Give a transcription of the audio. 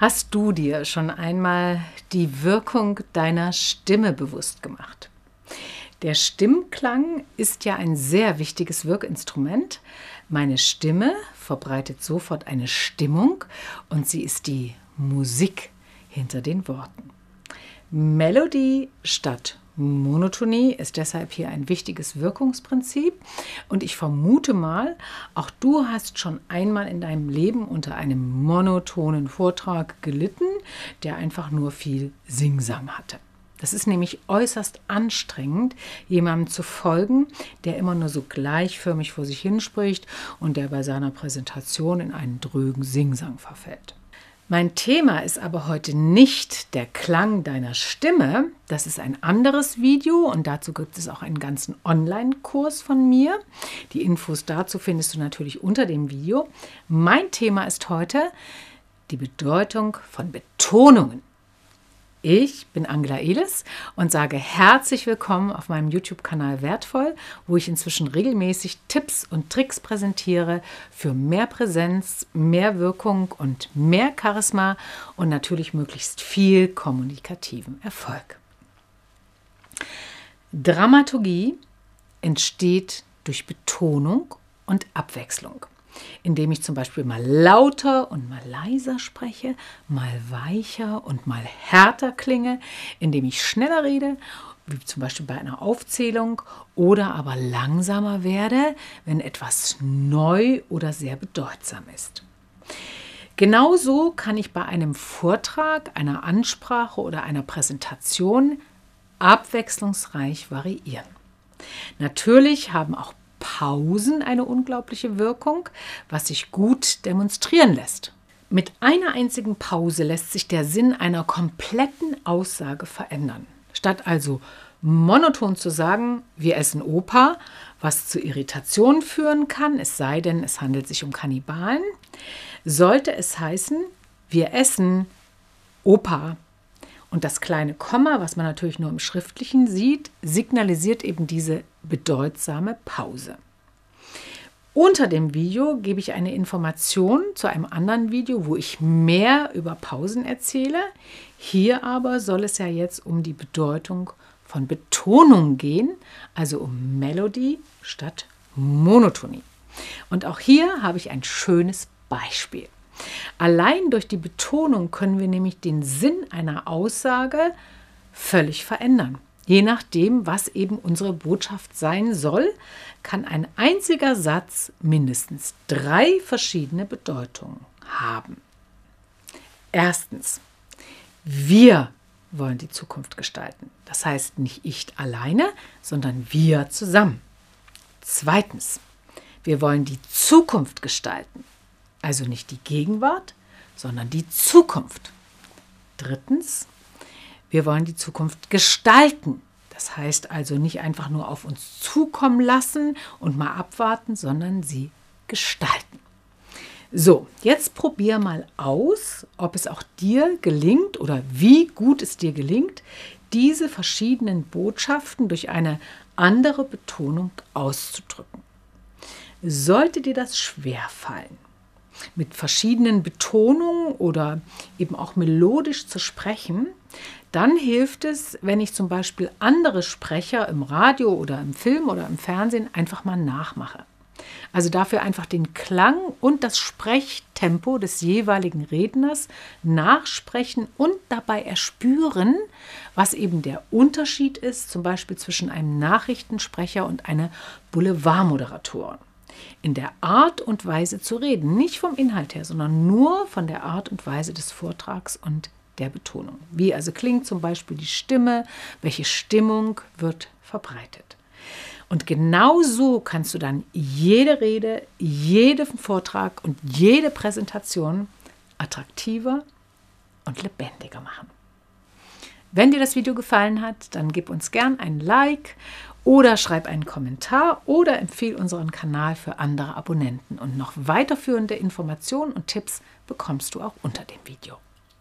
Hast du dir schon einmal die Wirkung deiner Stimme bewusst gemacht? Der Stimmklang ist ja ein sehr wichtiges Wirkinstrument. Meine Stimme verbreitet sofort eine Stimmung und sie ist die Musik hinter den Worten. Melodie statt Monotonie ist deshalb hier ein wichtiges Wirkungsprinzip und ich vermute mal, auch du hast schon einmal in deinem Leben unter einem monotonen Vortrag gelitten, der einfach nur viel Singsang hatte. Das ist nämlich äußerst anstrengend, jemandem zu folgen, der immer nur so gleichförmig vor sich hinspricht und der bei seiner Präsentation in einen drögen Singsang verfällt. Mein Thema ist aber heute nicht der Klang deiner Stimme. Das ist ein anderes Video und dazu gibt es auch einen ganzen Online-Kurs von mir. Die Infos dazu findest du natürlich unter dem Video. Mein Thema ist heute die Bedeutung von Betonungen. Ich bin Angela Elis und sage herzlich willkommen auf meinem YouTube-Kanal Wertvoll, wo ich inzwischen regelmäßig Tipps und Tricks präsentiere für mehr Präsenz, mehr Wirkung und mehr Charisma und natürlich möglichst viel kommunikativen Erfolg. Dramaturgie entsteht durch Betonung und Abwechslung indem ich zum Beispiel mal lauter und mal leiser spreche, mal weicher und mal härter klinge, indem ich schneller rede, wie zum Beispiel bei einer Aufzählung, oder aber langsamer werde, wenn etwas neu oder sehr bedeutsam ist. Genauso kann ich bei einem Vortrag, einer Ansprache oder einer Präsentation abwechslungsreich variieren. Natürlich haben auch Pausen eine unglaubliche Wirkung, was sich gut demonstrieren lässt. Mit einer einzigen Pause lässt sich der Sinn einer kompletten Aussage verändern. Statt also monoton zu sagen, wir essen Opa, was zu Irritationen führen kann, es sei denn, es handelt sich um Kannibalen, sollte es heißen, wir essen Opa. Und das kleine Komma, was man natürlich nur im Schriftlichen sieht, signalisiert eben diese bedeutsame Pause. Unter dem Video gebe ich eine Information zu einem anderen Video, wo ich mehr über Pausen erzähle. Hier aber soll es ja jetzt um die Bedeutung von Betonung gehen, also um Melodie statt Monotonie. Und auch hier habe ich ein schönes Beispiel. Allein durch die Betonung können wir nämlich den Sinn einer Aussage völlig verändern. Je nachdem, was eben unsere Botschaft sein soll, kann ein einziger Satz mindestens drei verschiedene Bedeutungen haben. Erstens, wir wollen die Zukunft gestalten. Das heißt nicht ich alleine, sondern wir zusammen. Zweitens, wir wollen die Zukunft gestalten. Also nicht die Gegenwart, sondern die Zukunft. Drittens, wir wollen die Zukunft gestalten. Das heißt also nicht einfach nur auf uns zukommen lassen und mal abwarten, sondern sie gestalten. So, jetzt probier mal aus, ob es auch dir gelingt oder wie gut es dir gelingt, diese verschiedenen Botschaften durch eine andere Betonung auszudrücken. Sollte dir das schwer fallen, mit verschiedenen Betonungen oder eben auch melodisch zu sprechen, dann hilft es, wenn ich zum Beispiel andere Sprecher im Radio oder im Film oder im Fernsehen einfach mal nachmache. Also dafür einfach den Klang und das Sprechtempo des jeweiligen Redners nachsprechen und dabei erspüren, was eben der Unterschied ist, zum Beispiel zwischen einem Nachrichtensprecher und einer Boulevardmoderatorin in der Art und Weise zu reden. Nicht vom Inhalt her, sondern nur von der Art und Weise des Vortrags und der Betonung. Wie also klingt zum Beispiel die Stimme, welche Stimmung wird verbreitet. Und genau so kannst du dann jede Rede, jeden Vortrag und jede Präsentation attraktiver und lebendiger machen. Wenn dir das Video gefallen hat, dann gib uns gern ein Like oder schreib einen Kommentar oder empfehle unseren Kanal für andere Abonnenten. Und noch weiterführende Informationen und Tipps bekommst du auch unter dem Video.